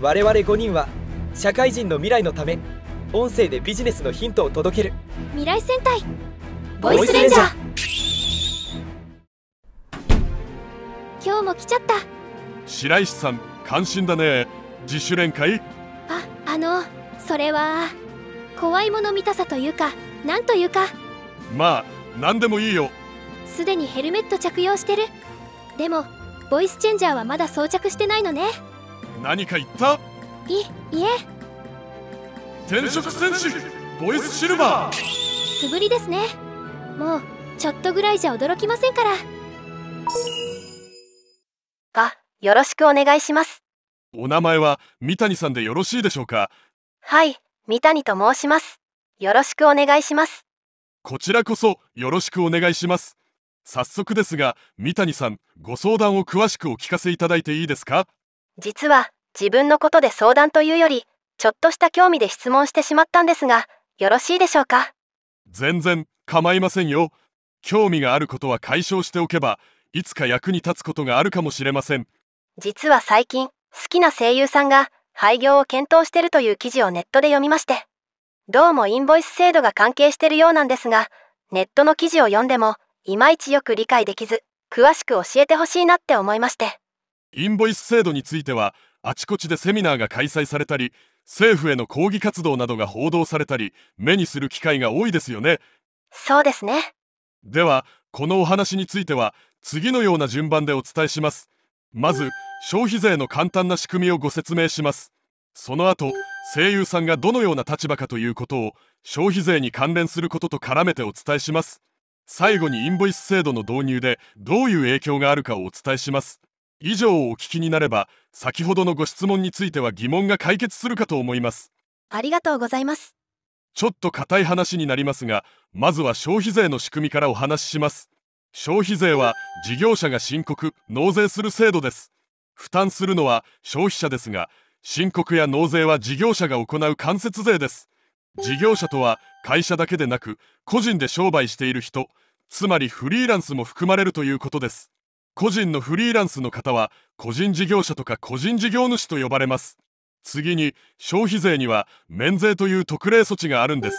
我々5人は社会人の未来のため音声でビジネスのヒントを届ける。未来戦隊ボイスレンジャー。今日も来ちゃった。白石さん関心だね。自主練会ああのそれは怖いもの見たさというかなんというか。まあ何でもいいよ。すでにヘルメット着用してる。でもボイスチェンジャーはまだ装着してないのね何か言った？いいえ。転職戦士ボイスシルバー。素振りですね。もうちょっとぐらいじゃ驚きませんから。あ、よろしくお願いします。お名前は三谷さんでよろしいでしょうか？はい、三谷と申します。よろしくお願いします。こちらこそよろしくお願いします。早速ですが三谷さんご相談を詳しくお聞かせいただいていいですか？実は自分のことで相談というより、ちょっとした興味で質問してしまったんですが、よろしいでしょうか？全然構いませんよ。興味があることは解消しておけばいつか役に立つことがあるかもしれません。実は最近、好きな声優さんが廃業を検討してるという記事をネットで読みまして、どうもインボイス制度が関係してるようなんですが、ネットの記事を読んでも、いまいちよく理解できず、詳しく教えてほしいなって思いまして。インボイス制度についてはあちこちでセミナーが開催されたり政府への抗議活動などが報道されたり目にする機会が多いですよね。そうですね。ではこのお話については次のような順番でお伝えします。まず消費税の簡単な仕組みをご説明します。その後声優さんがどのような立場かということを消費税に関連することと絡めてお伝えします。最後にインボイス制度の導入でどういう影響があるかをお伝えします以上をお聞きになれば先ほどのご質問については疑問が解決するかと思います。ありがとうございます。ちょっと硬い話になりますがまずは消費税の仕組みからお話しします。消費税は事業者が申告納税する制度です。負担するのは消費者ですが申告や納税は事業者が行う間接税です。事業者とは会社だけでなく個人で商売している人つまりフリーランスも含まれるということです個人のフリーランスの方は個人事業者とか個人事業主と呼ばれます。次に消費税には免税という特例措置があるんです。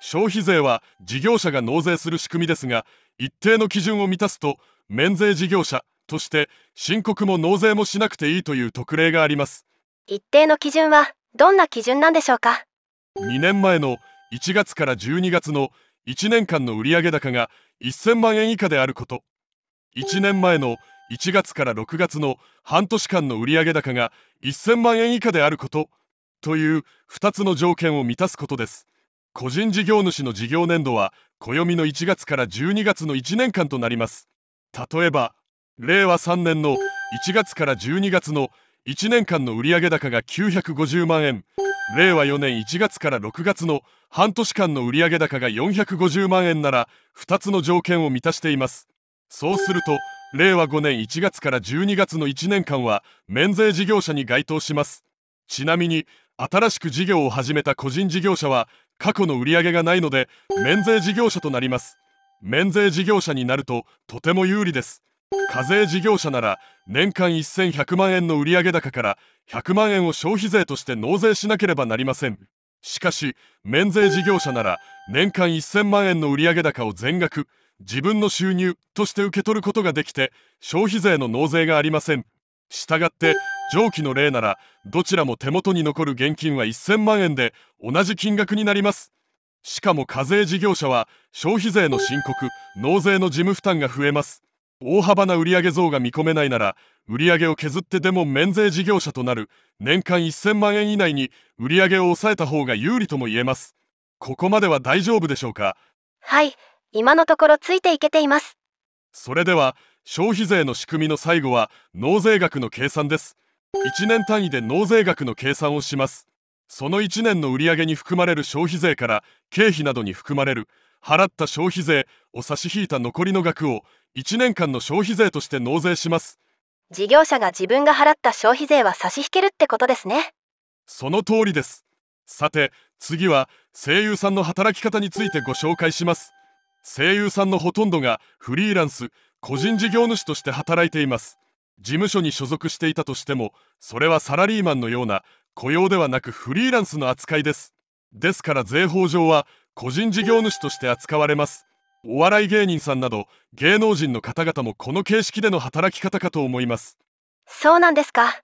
消費税は事業者が納税する仕組みですが一定の基準を満たすと免税事業者として申告も納税もしなくていいという特例があります。一定の基準はどんな基準なんでしょうか？2年前の1月から12月の1年間の売上高が1000万円以下であること1年前の1月から6月の半年間の売上高が1000万円以下であることという2つの条件を満たすことです。個人事業主の事業年度は暦の1月から12月の1年間となります。例えば令和3年の1月から12月の1年間の売上高が950万円。令和4年1月から6月の半年間の売上高が450万円なら2つの条件を満たしています。そうすると令和5年1月から12月の1年間は免税事業者に該当します。ちなみに新しく事業を始めた個人事業者は過去の売り上げがないので免税事業者となります。免税事業者になるととても有利です。課税事業者なら年間1100万円の売上高から100万円を消費税として納税しなければなりません。しかし免税事業者なら年間1000万円の売上高を全額自分の収入として受け取ることができて消費税の納税がありません。したがって上記の例ならどちらも手元に残る現金は1000万円で同じ金額になります。しかも課税事業者は消費税の申告納税の事務負担が増えます。大幅な売上増が見込めないなら売上を削ってでも免税事業者となる。年間1000万円以内に売上を抑えた方が有利とも言えます。ここまでは大丈夫でしょうか？はい、今のところついていけています。それでは消費税の仕組みの最後は納税額の計算です。1年単位で納税額の計算をします。その1年の売上に含まれる消費税から経費などに含まれる払った消費税を差し引いた残りの額を1年間の消費税として納税します。事業者が自分が払った消費税は差し引けるってことですね。その通りです。さて次は声優さんの働き方についてご紹介します声優さんのほとんどがフリーランス個人事業主として働いています。事務所に所属していたとしてもそれはサラリーマンのような雇用ではなくフリーランスの扱いです。ですから税法上は個人事業主として扱われます。お笑い芸人さんなど芸能人の方々もこの形式での働き方かと思います。そうなんですか。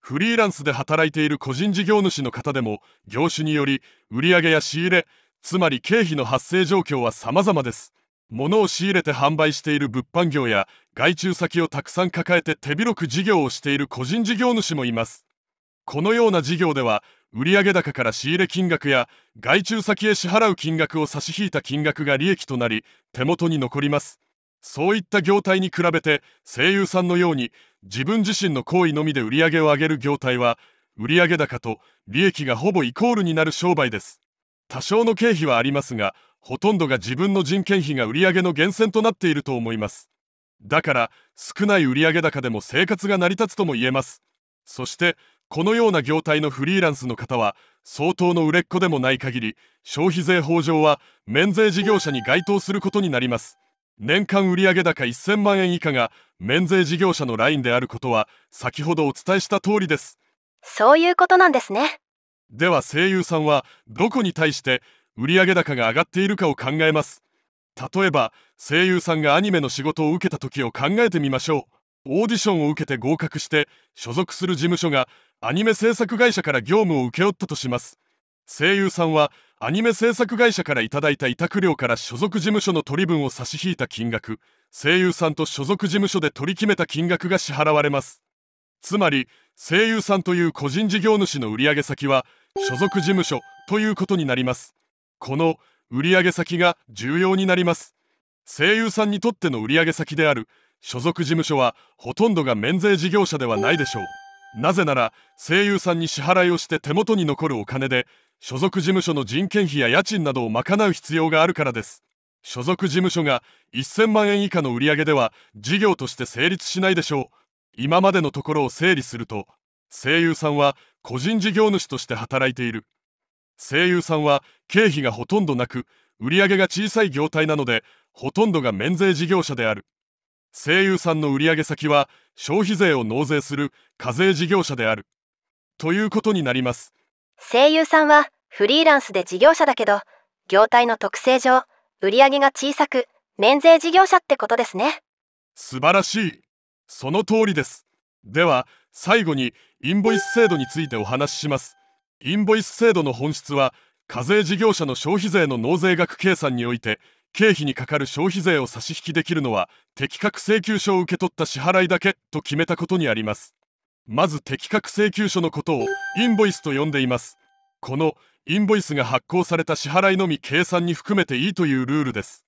フリーランスで働いている個人事業主の方でも業種により売上や仕入れつまり経費の発生状況は様々です。物を仕入れて販売している物販業や外注先をたくさん抱えて手広く事業をしている個人事業主もいます。このような事業では売上高から仕入れ金額や外注先へ支払う金額を差し引いた金額が利益となり手元に残ります。そういった業態に比べて声優さんのように自分自身の行為のみで売り上げを上げる業態は売上高と利益がほぼイコールになる商売です。多少の経費はありますがほとんどが自分の人件費が売上の源泉となっていると思います。だから少ない売上高でも生活が成り立つとも言えます。そしてこのような業態のフリーランスの方は相当の売れっ子でもない限り消費税法上は免税事業者に該当することになります。年間売上高1000万円以下が免税事業者のラインであることは先ほどお伝えした通りです。そういうことなんですね。では声優さんはどこに対して売上高が上がっているかを考えます。例えば声優さんがアニメの仕事を受けた時を考えてみましょう。オーディションを受けて合格して所属する事務所がアニメ制作会社から業務を請け負ったとします。声優さんはアニメ制作会社からいただいた委託料から所属事務所の取り分を差し引いた金額。声優さんと所属事務所で取り決めた金額が支払われます。つまり声優さんという個人事業主の売上先は所属事務所ということになります。この売上先が重要になります。声優さんにとっての売上先である所属事務所はほとんどが免税事業者ではないでしょう。なぜなら声優さんに支払いをして手元に残るお金で所属事務所の人件費や家賃などを賄う必要があるからです。所属事務所が1000万円以下の売上では事業として成立しないでしょう。今までのところを整理すると声優さんは個人事業主として働いている。声優さんは経費がほとんどなく売上が小さい業態なのでほとんどが免税事業者である。声優さんの売上先は消費税を納税する課税事業者である。ということになります。声優さんはフリーランスで事業者だけど、業態の特性上、売上が小さく、免税事業者ってことですね。素晴らしいその通りです。では最後にインボイス制度についてお話しします。インボイス制度の本質は課税事業者の消費税の納税額計算において経費にかかる消費税を差し引きできるのは適格請求書を受け取った支払いだけと決めたことにあります。まず適格請求書のことをインボイスと呼んでいます。このインボイスが発行された支払いのみ計算に含めていいというルールです。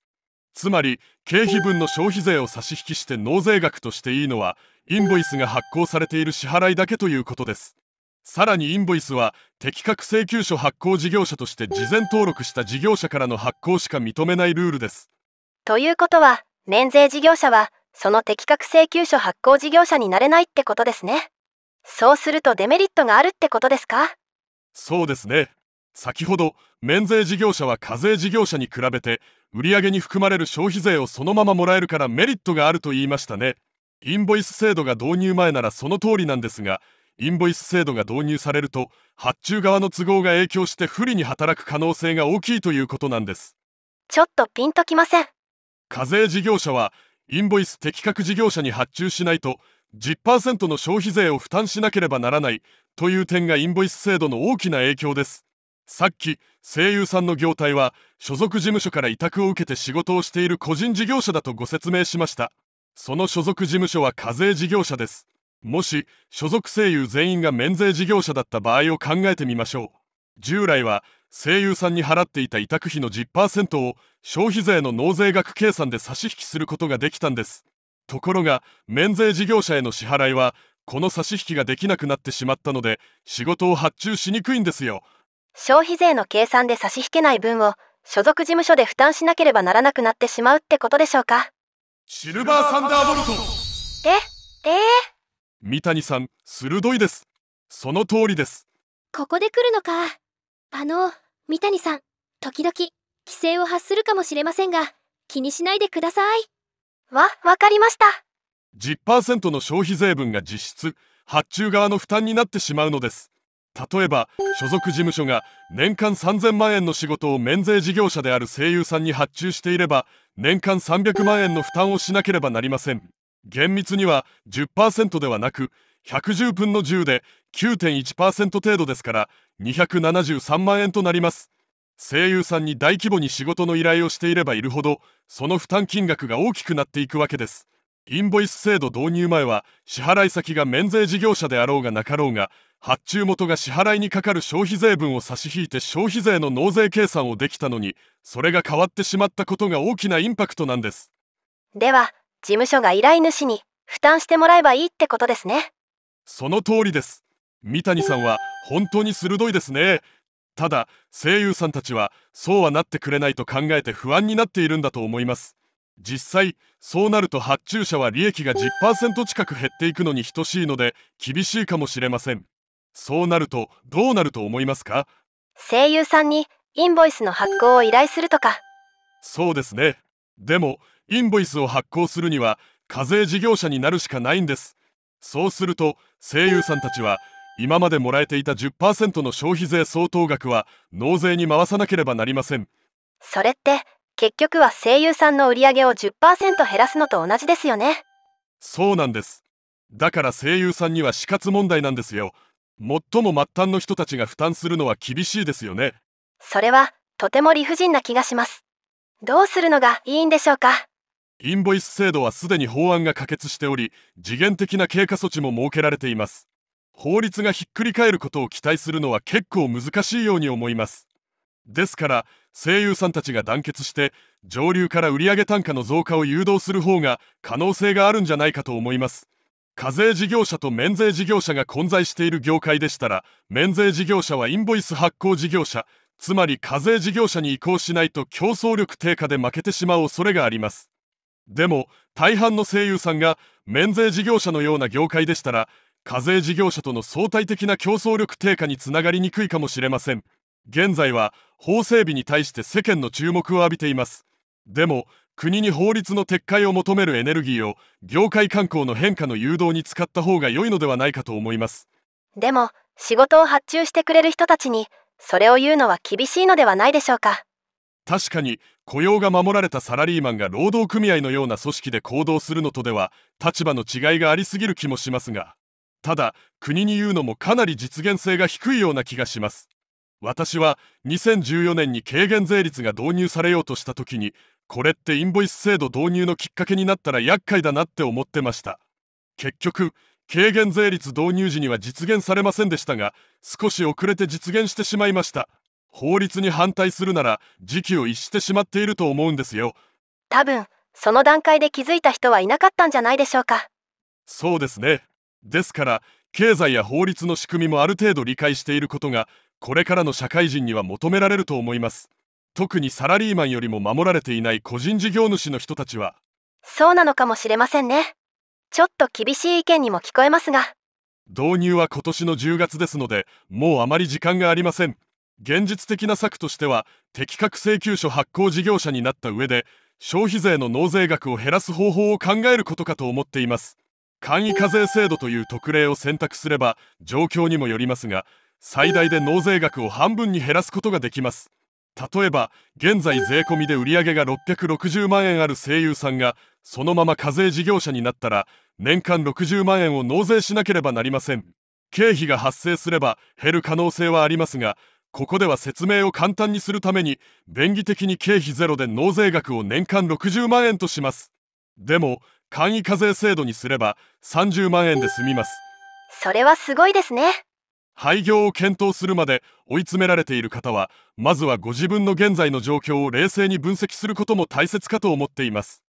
つまり経費分の消費税を差し引きして納税額としていいのはインボイスが発行されている支払いだけということです。さらにインボイスは適格請求書発行事業者として事前登録した事業者からの発行しか認めないルールです。ということは、免税事業者は、その適格請求書発行事業者になれないってことですね。そうするとデメリットがあるってことですか？そうですね先ほど免税事業者は課税事業者に比べて売上に含まれる消費税をそのままもらえるからメリットがあると言いましたね。インボイス制度が導入前ならその通りなんですがインボイス制度が導入されると発注側の都合が影響して不利に働く可能性が大きいということなんです。ちょっとピンときません。課税事業者はインボイス適格事業者に発注しないと10%の消費税を負担しなければならないという点がインボイス制度の大きな影響ですさっき声優さんの業態は所属事務所から委託を受けて仕事をしている個人事業者だとご説明しました。その所属事務所は課税事業者です。もし所属声優全員が免税事業者だった場合を考えてみましょう。従来は声優さんに払っていた委託費の10%を消費税の納税額計算で差し引きすることができたんです。ところが免税事業者への支払いはこの差し引きができなくなってしまったので仕事を発注しにくいんですよ。消費税の計算で差し引けない分を、所属事務所で負担しなければならなくなってしまうってことでしょうか？シルバーサンダーボルト。え、え三谷さん鋭いです。その通りです。ここで来るのか。あの三谷さん時々規制を発するかもしれませんが気にしないでください。ー、わ、わかりました。10%の消費税分が実質発注側の負担になってしまうのです例えば所属事務所が年間3000万円の仕事を免税事業者である声優さんに発注していれば年間300万円の負担をしなければなりません。厳密には10%ではなく110分の10で9.1%程度ですから273万円となります。声優さんに大規模に仕事の依頼をしていればいるほどその負担金額が大きくなっていくわけです。インボイス制度導入前は支払い先が免税事業者であろうがなかろうが発注元が支払いにかかる消費税分を差し引いて消費税の納税計算をできたのにそれが変わってしまったことが大きなインパクトなんです。では事務所が依頼主に負担してもらえばいいってことですね。その通りです。三谷さんは本当に鋭いですね。ただ声優さんたちはそうはなってくれないと考えて不安になっているんだと思います。実際そうなると発注者は利益が10%近く減っていくのに等しいので厳しいかもしれませんそうなるとどうなると思いますか？声優さんにインボイスの発行を依頼するとか。そうですね。でもインボイスを発行するには課税事業者になるしかないんです。そうすると声優さんたちは今までもらえていた10%の消費税相当額は納税に回さなければなりません。それって結局は声優さんの売り上げを10%減らすのと同じですよね。そうなんです。だから声優さんには死活問題なんですよ最も末端の人たちが負担するのは厳しいですよね。それはとても理不尽な気がします。どうするのがいいんでしょうか？インボイス制度はすでに法案が可決しており次元的な経過措置も設けられています。法律がひっくり返ることを期待するのは結構難しいように思います。ですから声優さんたちが団結して上流から売上単価の増加を誘導する方が可能性があるんじゃないかと思います課税事業者と免税事業者が混在している業界でしたら免税事業者はインボイス発行事業者つまり課税事業者に移行しないと競争力低下で負けてしまう恐れがあります。でも大半の声優さんが免税事業者のような業界でしたら課税事業者との相対的な競争力低下につながりにくいかもしれません。現在は法整備に対して世間の注目を浴びています。でも国に法律の撤回を求めるエネルギーを業界観光の変化の誘導に使った方が良いのではないかと思います。でも仕事を発注してくれる人たちにそれを言うのは厳しいのではないでしょうか。確かに雇用が守られたサラリーマンが労働組合のような組織で行動するのとでは立場の違いがありすぎる気もしますがただ国に言うのもかなり実現性が低いような気がします。私は2014年に軽減税率が導入されようとした時にこれってインボイス制度導入のきっかけになったら厄介だなって思ってました。結局軽減税率導入時には実現されませんでしたが少し遅れて実現してしまいました。法律に反対するなら時期を逸してしまっていると思うんですよ。多分その段階で気づいた人はいなかったんじゃないでしょうか。そうですね。ですから経済や法律の仕組みもある程度理解していることがこれからの社会人には求められると思います特にサラリーマンよりも守られていない個人事業主の人たちは。そうなのかもしれませんね。ちょっと厳しい意見にも聞こえますが。導入は今年の10月ですのでもうあまり時間がありません。現実的な策としては適格請求書発行事業者になった上で消費税の納税額を減らす方法を考えることかと思っています。簡易課税制度という特例を選択すれば状況にもよりますが最大で納税額を半分に減らすことができます例えば現在税込みで売り上げが660万円ある声優さんがそのまま課税事業者になったら年間60万円を納税しなければなりません。経費が発生すれば減る可能性はありますがここでは説明を簡単にするために便宜的に経費ゼロで納税額を年間60万円とします。でも簡易課税制度にすれば30万円で済みます。それはすごいですね。廃業を検討するまで追い詰められている方はまずはご自分の現在の状況を冷静に分析することも大切かと思っています。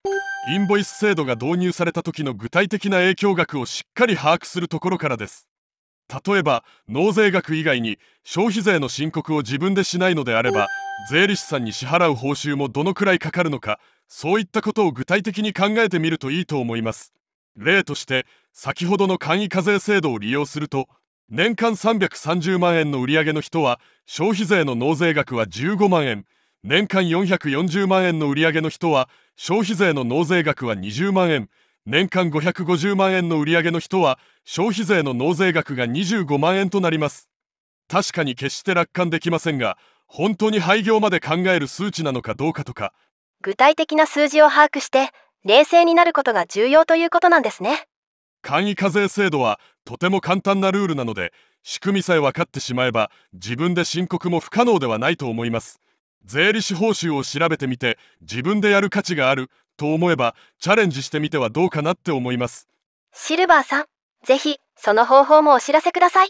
インボイス制度が導入された時の具体的な影響額をしっかり把握するところからです。例えば納税額以外に消費税の申告を自分でしないのであれば税理士さんに支払う報酬もどのくらいかかるのかそういったことを具体的に考えてみるといいと思います。例として先ほどの簡易課税制度を利用すると年間330万円の売り上げの人は消費税の納税額は15万円。年間440万円の売り上げの人は消費税の納税額は20万円。年間550万円の売り上げの人は消費税の納税額が25万円となります。確かに決して楽観できませんが本当に廃業まで考える数値なのかどうかとか。具体的な数字を把握して冷静になることが重要ということなんですね。簡易課税制度はとても簡単なルールなので仕組みさえ分かってしまえば自分で申告も不可能ではないと思います。税理士報酬を調べてみて自分でやる価値があると思えばチャレンジしてみてはどうかなって思います。シルバーさんぜひその方法もお知らせください。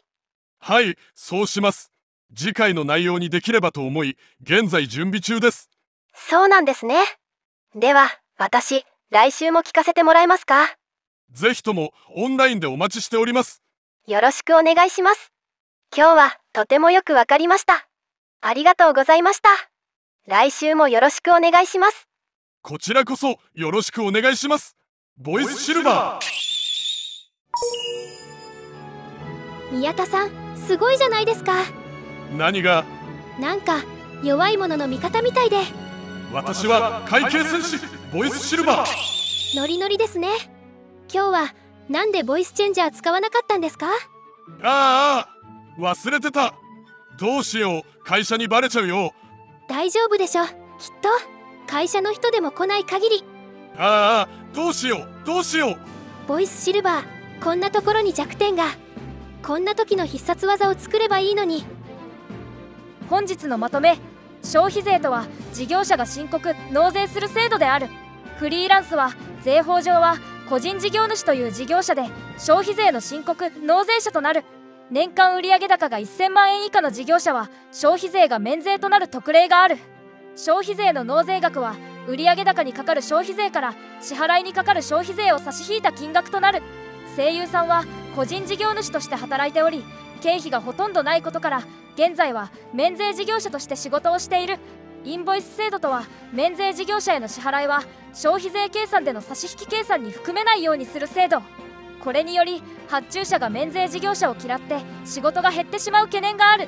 はいそうします。次回の内容にできればと思い現在準備中です。そうなんですね。では私来週も聞かせてもらえますか？ぜひともオンラインでお待ちしております。よろしくお願いします。今日はとてもよくわかりました。ありがとうございました。来週もよろしくお願いします。こちらこそよろしくお願いします。ボイスシルバー。宮田さんすごいじゃないですか。何が？なんか弱い者の味方みたいで。私は会計戦士ボイスシルバー。ノリノリですね今日はなんでボイスチェンジャー使わなかったんですか？ああ忘れてた。どうしよう。会社にバレちゃうよ。大丈夫でしょ。きっと。会社の人でも来ない限り。ああどうしよう。どうしよう。ボイスシルバーこんなところに弱点が。こんな時の必殺技を作ればいいのに。本日のまとめ。消費税とは事業者が申告納税する制度である。フリーランスは税法上は個人事業主という事業者で消費税の申告納税者となる。年間売上高が1000万円以下の事業者は消費税が免税となる特例がある。消費税の納税額は売上高にかかる消費税から支払いにかかる消費税を差し引いた金額となる。声優さんは個人事業主として働いており経費がほとんどないことから現在は免税事業者として仕事をしている。インボイス制度とは免税事業者への支払いは消費税計算での差し引き計算に含めないようにする制度。これにより発注者が免税事業者を嫌って仕事が減ってしまう懸念がある。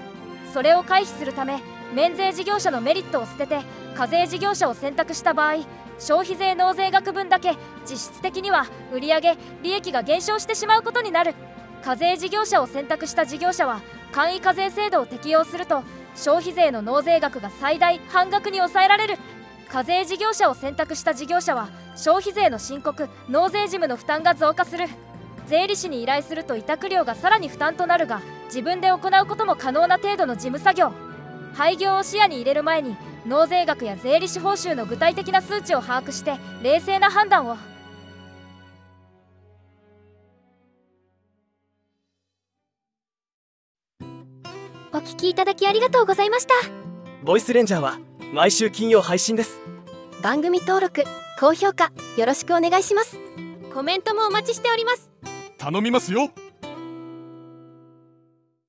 それを回避するため免税事業者のメリットを捨てて課税事業者を選択した場合消費税納税額分だけ実質的には売上利益が減少してしまうことになる。課税事業者を選択した事業者は簡易課税制度を適用すると消費税の納税額が最大半額に抑えられる課税事業者を選択した事業者は消費税の申告納税事務の負担が増加する。税理士に依頼すると委託料がさらに負担となるが自分で行うことも可能な程度の事務作業。廃業を視野に入れる前に納税額や税理士報酬の具体的な数値を把握して冷静な判断を。きいただきありがとうございました。ボイスレンジャーは毎週金曜配信です。番組登録高評価よろしくお願いします。コメントもお待ちしております。頼みますよ